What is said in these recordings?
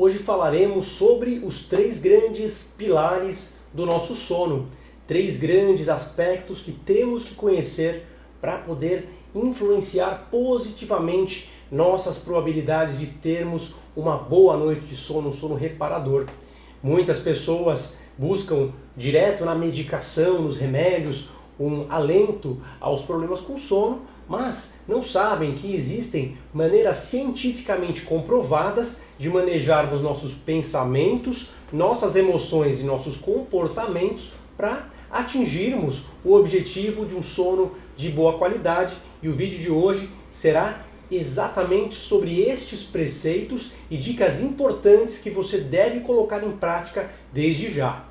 Hoje falaremos sobre os três grandes pilares do nosso sono, três grandes aspectos que temos que conhecer para poder influenciar positivamente nossas probabilidades de termos uma boa noite de sono, um sono reparador. Muitas pessoas buscam direto na medicação, nos remédios, um alento aos problemas com sono, mas não sabem que existem maneiras cientificamente comprovadas de manejarmos nossos pensamentos, nossas emoções e nossos comportamentos para atingirmos o objetivo de um sono de boa qualidade. E o vídeo de hoje será exatamente sobre estes preceitos e dicas importantes que você deve colocar em prática desde já.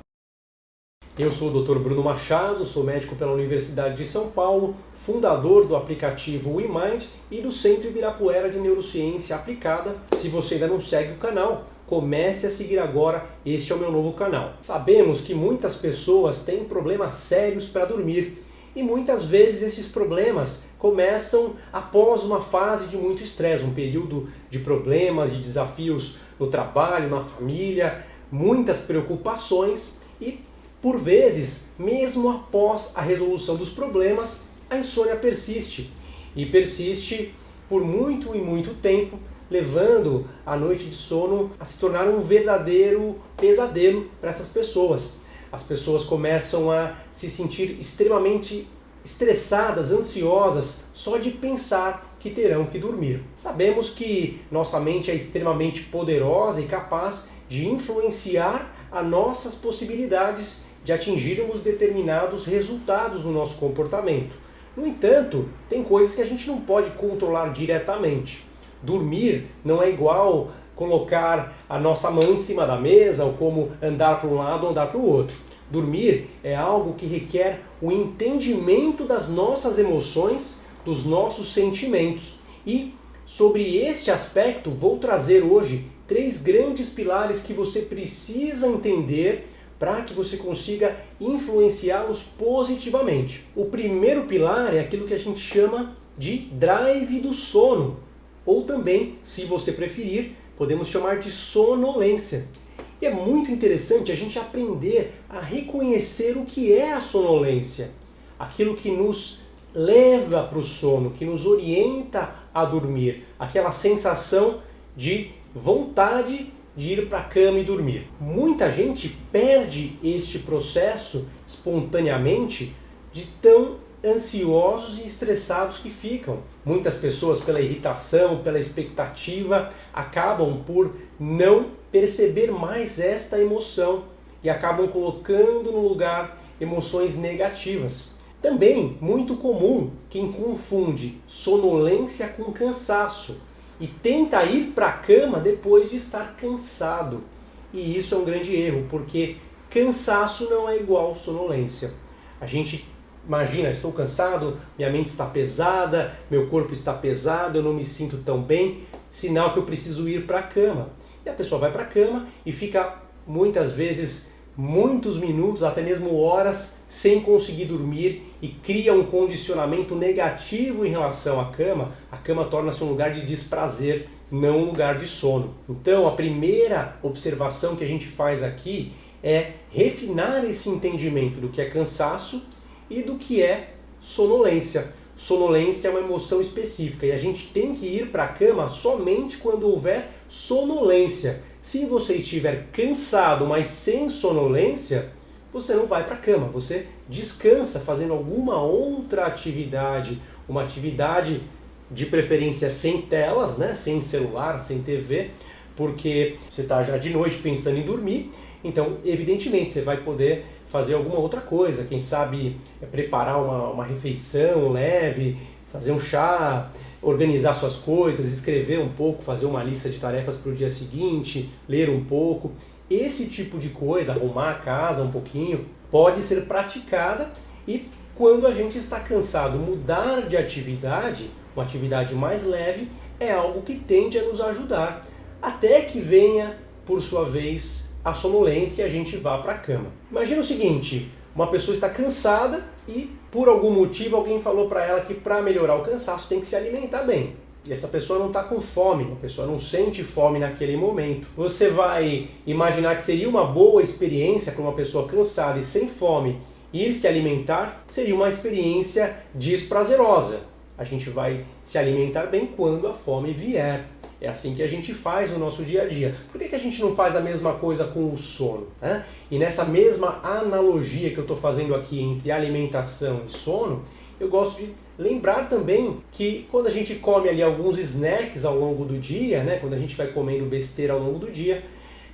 Eu sou o Dr. Bruno Machado, sou médico pela Universidade de São Paulo, fundador do aplicativo WeMind e do Centro Ibirapuera de Neurociência Aplicada. Se você ainda não segue o canal, comece a seguir agora, este é o meu novo canal. Sabemos que muitas pessoas têm problemas sérios para dormir e muitas vezes esses problemas começam após uma fase de muito estresse, um período de problemas, de desafios no trabalho, na família, muitas preocupações e por vezes, mesmo após a resolução dos problemas, a insônia persiste e persiste por muito e muito tempo, levando a noite de sono a se tornar um verdadeiro pesadelo para essas pessoas. As pessoas começam a se sentir extremamente estressadas, ansiosas, só de pensar que terão que dormir. Sabemos que nossa mente é extremamente poderosa e capaz de influenciar as nossas possibilidades de atingirmos determinados resultados no nosso comportamento. No entanto, tem coisas que a gente não pode controlar diretamente. Dormir não é igual colocar a nossa mão em cima da mesa ou como andar para um lado ou andar para o outro. Dormir é algo que requer o entendimento das nossas emoções, dos nossos sentimentos. E sobre este aspecto vou trazer hoje três grandes pilares que você precisa entender para que você consiga influenciá-los positivamente. O primeiro pilar é aquilo que a gente chama de drive do sono, ou também, se você preferir, podemos chamar de sonolência. E é muito interessante a gente aprender a reconhecer o que é a sonolência, aquilo que nos leva para o sono, que nos orienta a dormir, aquela sensação de vontade de ir para a cama e dormir. Muita gente perde este processo espontaneamente de tão ansiosos e estressados que ficam. Muitas pessoas, pela irritação, pela expectativa, acabam por não perceber mais esta emoção e acabam colocando no lugar emoções negativas. Também muito comum quem confunde sonolência com cansaço e tenta ir para a cama depois de estar cansado. E isso é um grande erro, porque cansaço não é igual sonolência. A gente imagina, estou cansado, minha mente está pesada, meu corpo está pesado, eu não me sinto tão bem, sinal que eu preciso ir para a cama. E a pessoa vai para a cama e fica muitas vezes muitos minutos, até mesmo horas, sem conseguir dormir e cria um condicionamento negativo em relação à cama, a cama torna-se um lugar de desprazer, não um lugar de sono. Então, a primeira observação que a gente faz aqui é refinar esse entendimento do que é cansaço e do que é sonolência. Sonolência é uma emoção específica e a gente tem que ir para a cama somente quando houver sonolência. Se você estiver cansado, mas sem sonolência, você não vai para a cama, você descansa fazendo alguma outra atividade, uma atividade de preferência sem telas, né, sem celular, sem TV, porque você está já de noite pensando em dormir, então evidentemente você vai poder fazer alguma outra coisa, quem sabe é preparar uma, uma refeição leve, fazer um chá, organizar suas coisas, escrever um pouco, fazer uma lista de tarefas para o dia seguinte, ler um pouco. Esse tipo de coisa, arrumar a casa um pouquinho, pode ser praticada e quando a gente está cansado, mudar de atividade, uma atividade mais leve, é algo que tende a nos ajudar, até que venha, por sua vez, a sonolência e a gente vá para a cama. Imagina o seguinte, uma pessoa está cansada e por algum motivo alguém falou para ela que para melhorar o cansaço tem que se alimentar bem. e essa pessoa não está com fome, a pessoa não sente fome naquele momento. Você vai imaginar que seria uma boa experiência para uma pessoa cansada e sem fome ir se alimentar? Seria uma experiência desprazerosa. A gente vai se alimentar bem quando a fome vier. É assim que a gente faz no nosso dia a dia. Por que, que a gente não faz a mesma coisa com o sono? Né? E nessa mesma analogia que eu estou fazendo aqui entre alimentação e sono, eu gosto de lembrar também que quando a gente come ali alguns snacks ao longo do dia, né, quando a gente vai comendo besteira ao longo do dia,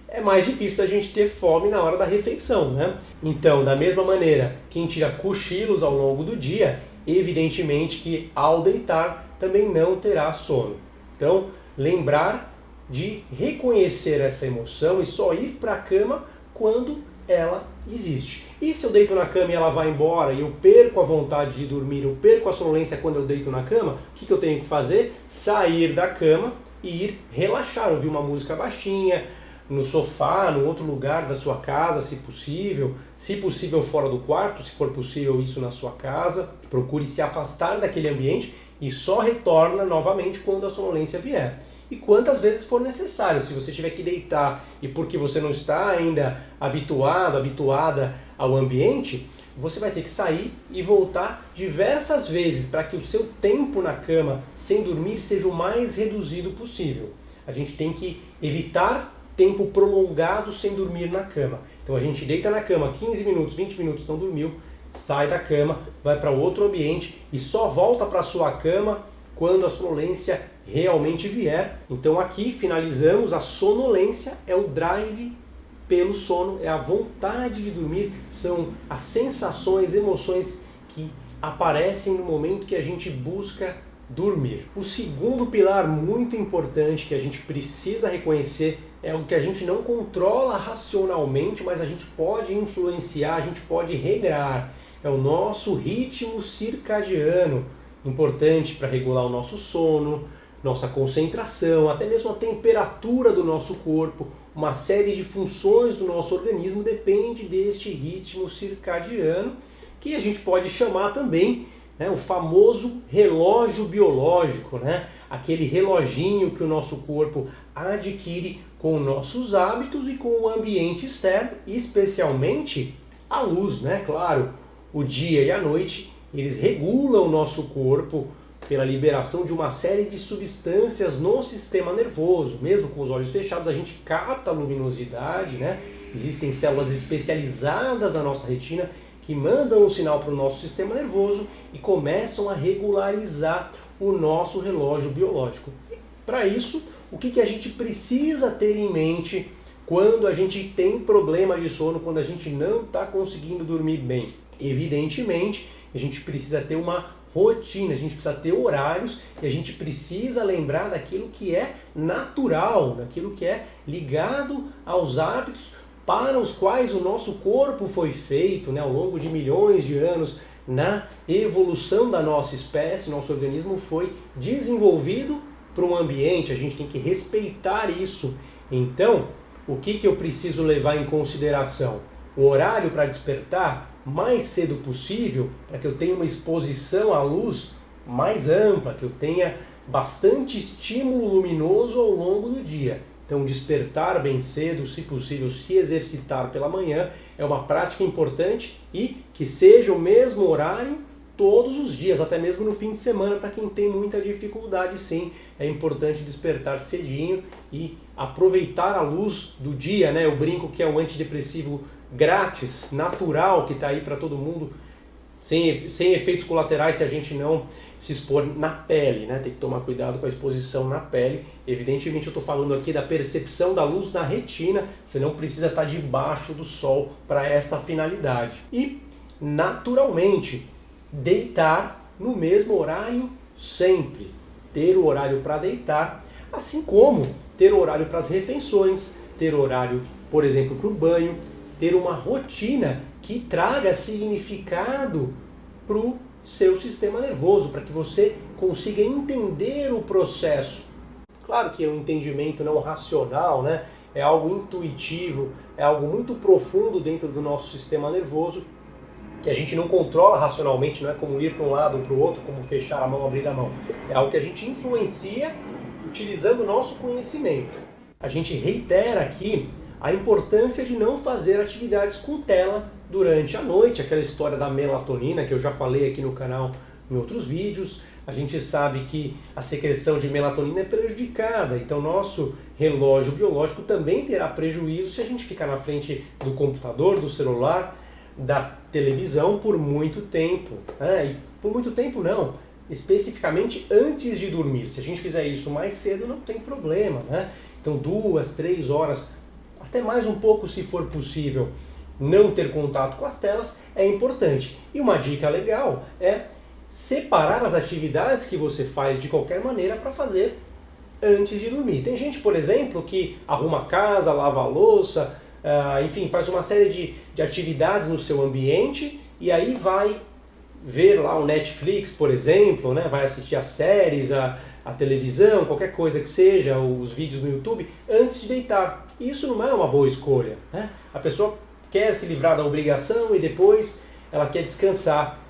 é mais difícil da gente ter fome na hora da refeição, né? Então, da mesma maneira, quem tira cochilos ao longo do dia, evidentemente que ao deitar também não terá sono. Então, lembrar de reconhecer essa emoção e só ir para a cama quando ela existe. E se eu deito na cama e ela vai embora e eu perco a vontade de dormir, eu perco a sonolência quando eu deito na cama, o que, que eu tenho que fazer? Sair da cama e ir relaxar, ouvir uma música baixinha, no sofá, no outro lugar da sua casa, se possível, se possível fora do quarto, se for possível isso na sua casa. Procure se afastar daquele ambiente e só retorna novamente quando a sonolência vier e quantas vezes for necessário. Se você tiver que deitar e porque você não está ainda habituado, habituada ao ambiente, você vai ter que sair e voltar diversas vezes para que o seu tempo na cama sem dormir seja o mais reduzido possível. A gente tem que evitar tempo prolongado sem dormir na cama. Então a gente deita na cama 15 minutos, 20 minutos, não dormiu, sai da cama, vai para outro ambiente e só volta para sua cama quando a sonolência realmente vier. Então aqui finalizamos a sonolência é o drive pelo sono, é a vontade de dormir, são as sensações, emoções que aparecem no momento que a gente busca dormir. O segundo pilar muito importante que a gente precisa reconhecer é o que a gente não controla racionalmente, mas a gente pode influenciar, a gente pode regrar. É o nosso ritmo circadiano, importante para regular o nosso sono, nossa concentração, até mesmo a temperatura do nosso corpo, uma série de funções do nosso organismo depende deste ritmo circadiano, que a gente pode chamar também né, o famoso relógio biológico, né? aquele reloginho que o nosso corpo adquire com nossos hábitos e com o ambiente externo, especialmente a luz, né? Claro, o dia e a noite, eles regulam o nosso corpo pela liberação de uma série de substâncias no sistema nervoso. Mesmo com os olhos fechados, a gente capta a luminosidade, né? Existem células especializadas na nossa retina que mandam um sinal para o nosso sistema nervoso e começam a regularizar o nosso relógio biológico. Para isso, o que, que a gente precisa ter em mente quando a gente tem problema de sono, quando a gente não está conseguindo dormir bem? Evidentemente, a gente precisa ter uma rotina, a gente precisa ter horários e a gente precisa lembrar daquilo que é natural, daquilo que é ligado aos hábitos para os quais o nosso corpo foi feito né, ao longo de milhões de anos na evolução da nossa espécie, nosso organismo foi desenvolvido para um ambiente, a gente tem que respeitar isso. Então, o que, que eu preciso levar em consideração? O horário para despertar mais cedo possível, para que eu tenha uma exposição à luz mais ampla, que eu tenha bastante estímulo luminoso ao longo do dia. Então, despertar bem cedo, se possível, se exercitar pela manhã é uma prática importante e que seja o mesmo horário todos os dias, até mesmo no fim de semana, para quem tem muita dificuldade, sim, é importante despertar cedinho e aproveitar a luz do dia, né? Eu brinco que é um antidepressivo grátis, natural, que está aí para todo mundo, sem, sem efeitos colaterais se a gente não se expor na pele, né? Tem que tomar cuidado com a exposição na pele. Evidentemente, eu estou falando aqui da percepção da luz na retina, você não precisa estar tá debaixo do sol para esta finalidade. E, naturalmente, deitar no mesmo horário sempre. Ter o horário para deitar, assim como ter horário para as refeições, ter horário, por exemplo, para o banho, ter uma rotina que traga significado para o seu sistema nervoso, para que você consiga entender o processo. Claro que é um entendimento não racional, né? é algo intuitivo, é algo muito profundo dentro do nosso sistema nervoso que a gente não controla racionalmente, não é como ir para um lado ou para o outro, como fechar a mão, abrir a mão. É algo que a gente influencia utilizando o nosso conhecimento. A gente reitera aqui a importância de não fazer atividades com tela durante a noite, aquela história da melatonina que eu já falei aqui no canal em outros vídeos. A gente sabe que a secreção de melatonina é prejudicada, então nosso relógio biológico também terá prejuízo se a gente ficar na frente do computador, do celular, da televisão por muito tempo. Né? E por muito tempo não, especificamente antes de dormir. Se a gente fizer isso mais cedo, não tem problema. Né? Então, duas, três horas, até mais um pouco se for possível, não ter contato com as telas é importante. E uma dica legal é separar as atividades que você faz de qualquer maneira para fazer antes de dormir. Tem gente, por exemplo, que arruma a casa, lava a louça, uh, enfim, faz uma série de, de atividades no seu ambiente e aí vai ver lá o Netflix, por exemplo, né? vai assistir as séries, a, a televisão, qualquer coisa que seja, os vídeos no YouTube, antes de deitar. Isso não é uma boa escolha. Né? A pessoa quer se livrar da obrigação e depois ela quer descansar.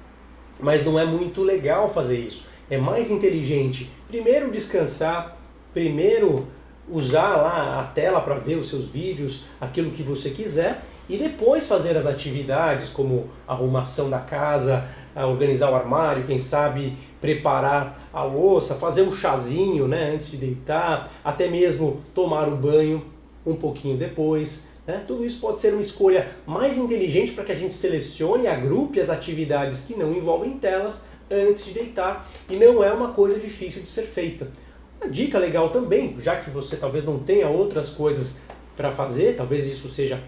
Mas não é muito legal fazer isso. É mais inteligente primeiro descansar, primeiro usar lá a tela para ver os seus vídeos, aquilo que você quiser, e depois fazer as atividades como arrumação da casa, organizar o armário, quem sabe preparar a louça, fazer um chazinho né, antes de deitar, até mesmo tomar o banho um pouquinho depois. Né? Tudo isso pode ser uma escolha mais inteligente para que a gente selecione e agrupe as atividades que não envolvem telas antes de deitar e não é uma coisa difícil de ser feita. Uma dica legal também, já que você talvez não tenha outras coisas para fazer, talvez isso seja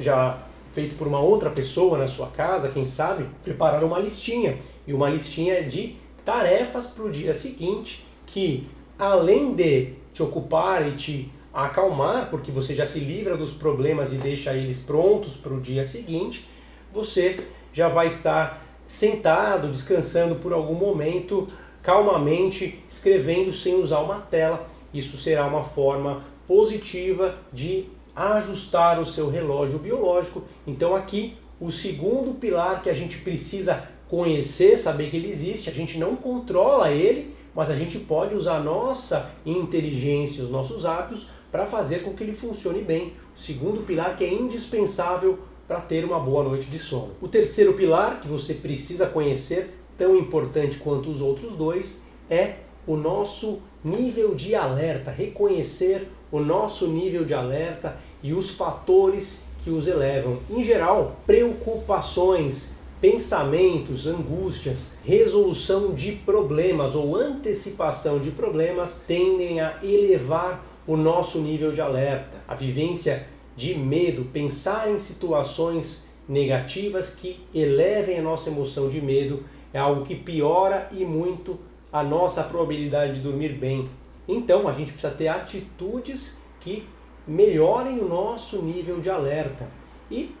já feito por uma outra pessoa na sua casa, quem sabe, preparar uma listinha. E uma listinha de tarefas para o dia seguinte que, além de te ocupar e te acalmar, porque você já se livra dos problemas e deixa eles prontos para o dia seguinte, você já vai estar sentado, descansando por algum momento, calmamente, escrevendo sem usar uma tela. Isso será uma forma positiva de ajustar o seu relógio biológico. Então aqui o segundo pilar que a gente precisa conhecer, saber que ele existe, a gente não controla ele, mas a gente pode usar a nossa inteligência, os nossos hábitos para fazer com que ele funcione bem. O segundo pilar que é indispensável para ter uma boa noite de sono. O terceiro pilar que você precisa conhecer, tão importante quanto os outros dois, é o nosso nível de alerta, reconhecer o nosso nível de alerta e os fatores que os elevam. Em geral, preocupações, pensamentos, angústias, resolução de problemas ou antecipação de problemas tendem a elevar o nosso nível de alerta. A vivência de medo, pensar em situações negativas que elevem a nossa emoção de medo é algo que piora e muito a nossa probabilidade de dormir bem. Então a gente precisa ter atitudes que melhorem o nosso nível de alerta. E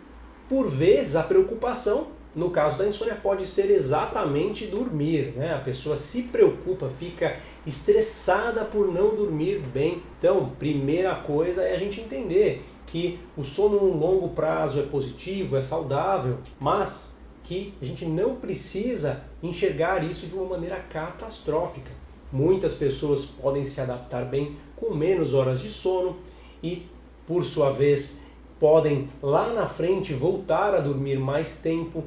por vezes a preocupação, no caso da insônia, pode ser exatamente dormir. Né? A pessoa se preocupa, fica estressada por não dormir bem. Então, primeira coisa é a gente entender que o sono no longo prazo é positivo, é saudável, mas que a gente não precisa enxergar isso de uma maneira catastrófica. Muitas pessoas podem se adaptar bem com menos horas de sono e, por sua vez, podem lá na frente voltar a dormir mais tempo.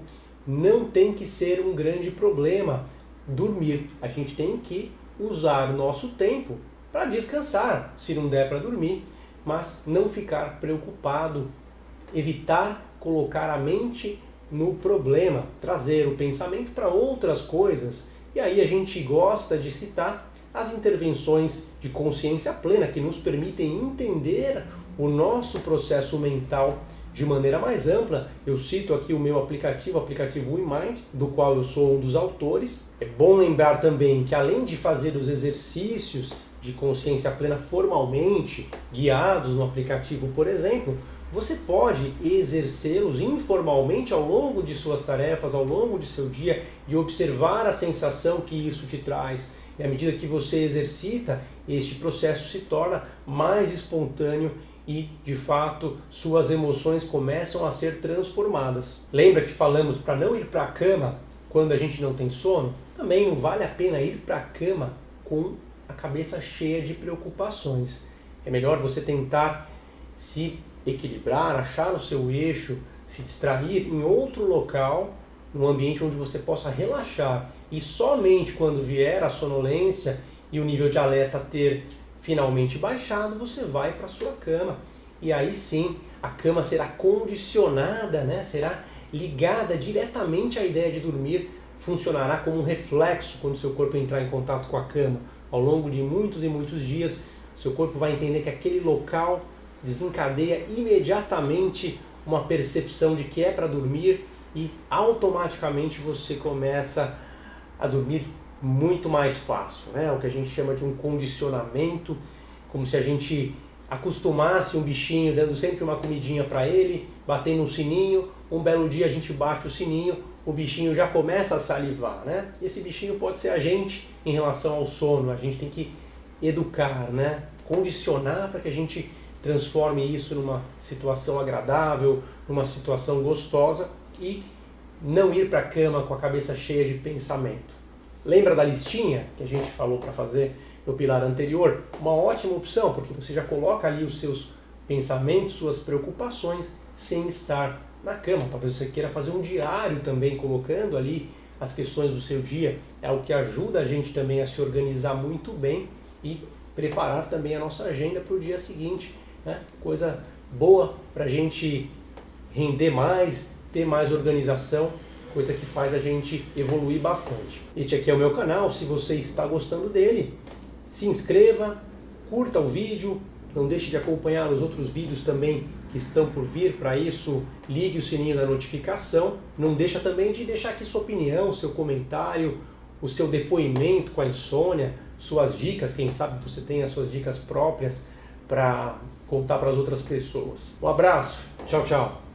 Não tem que ser um grande problema dormir. A gente tem que usar nosso tempo para descansar, se não der para dormir, mas não ficar preocupado, evitar colocar a mente no problema, trazer o pensamento para outras coisas e aí a gente gosta de citar as intervenções de consciência plena que nos permitem entender o nosso processo mental de maneira mais ampla. Eu cito aqui o meu aplicativo, o aplicativo WeMind, do qual eu sou um dos autores. É bom lembrar também que além de fazer os exercícios de consciência plena formalmente, guiados no aplicativo, por exemplo, você pode exercê-los informalmente ao longo de suas tarefas, ao longo de seu dia e observar a sensação que isso te traz. E à medida que você exercita, este processo se torna mais espontâneo e, de fato, suas emoções começam a ser transformadas. Lembra que falamos para não ir para a cama quando a gente não tem sono? Também não vale a pena ir para a cama com a cabeça cheia de preocupações. É melhor você tentar se equilibrar, achar o seu eixo, se distrair em outro local, num ambiente onde você possa relaxar. E somente quando vier a sonolência e o nível de alerta ter finalmente baixado, você vai para sua cama. E aí sim, a cama será condicionada, né? será ligada diretamente à ideia de dormir, funcionará como um reflexo quando seu corpo entrar em contato com a cama. Ao longo de muitos e muitos dias, seu corpo vai entender que aquele local desencadeia imediatamente uma percepção de que é para dormir e automaticamente você começa a dormir muito mais fácil, né? O que a gente chama de um condicionamento, como se a gente acostumasse um bichinho dando sempre uma comidinha para ele, batendo um sininho, um belo dia a gente bate o sininho, o bichinho já começa a salivar, né? Esse bichinho pode ser a gente em relação ao sono, a gente tem que educar, né? Condicionar para que a gente transforme isso numa situação agradável, numa situação gostosa e não ir para a cama com a cabeça cheia de pensamento. Lembra da listinha que a gente falou para fazer no pilar anterior? Uma ótima opção, porque você já coloca ali os seus pensamentos, suas preocupações, sem estar na cama. Talvez você queira fazer um diário também, colocando ali as questões do seu dia. É o que ajuda a gente também a se organizar muito bem e preparar também a nossa agenda para o dia seguinte. Né? Coisa boa para a gente render mais, ter mais organização coisa que faz a gente evoluir bastante. Este aqui é o meu canal, se você está gostando dele, se inscreva, curta o vídeo, não deixe de acompanhar os outros vídeos também que estão por vir, para isso ligue o sininho da notificação, não deixa também de deixar aqui sua opinião, seu comentário, o seu depoimento com a insônia, suas dicas, quem sabe você tem as suas dicas próprias para contar para as outras pessoas. Um abraço, tchau, tchau.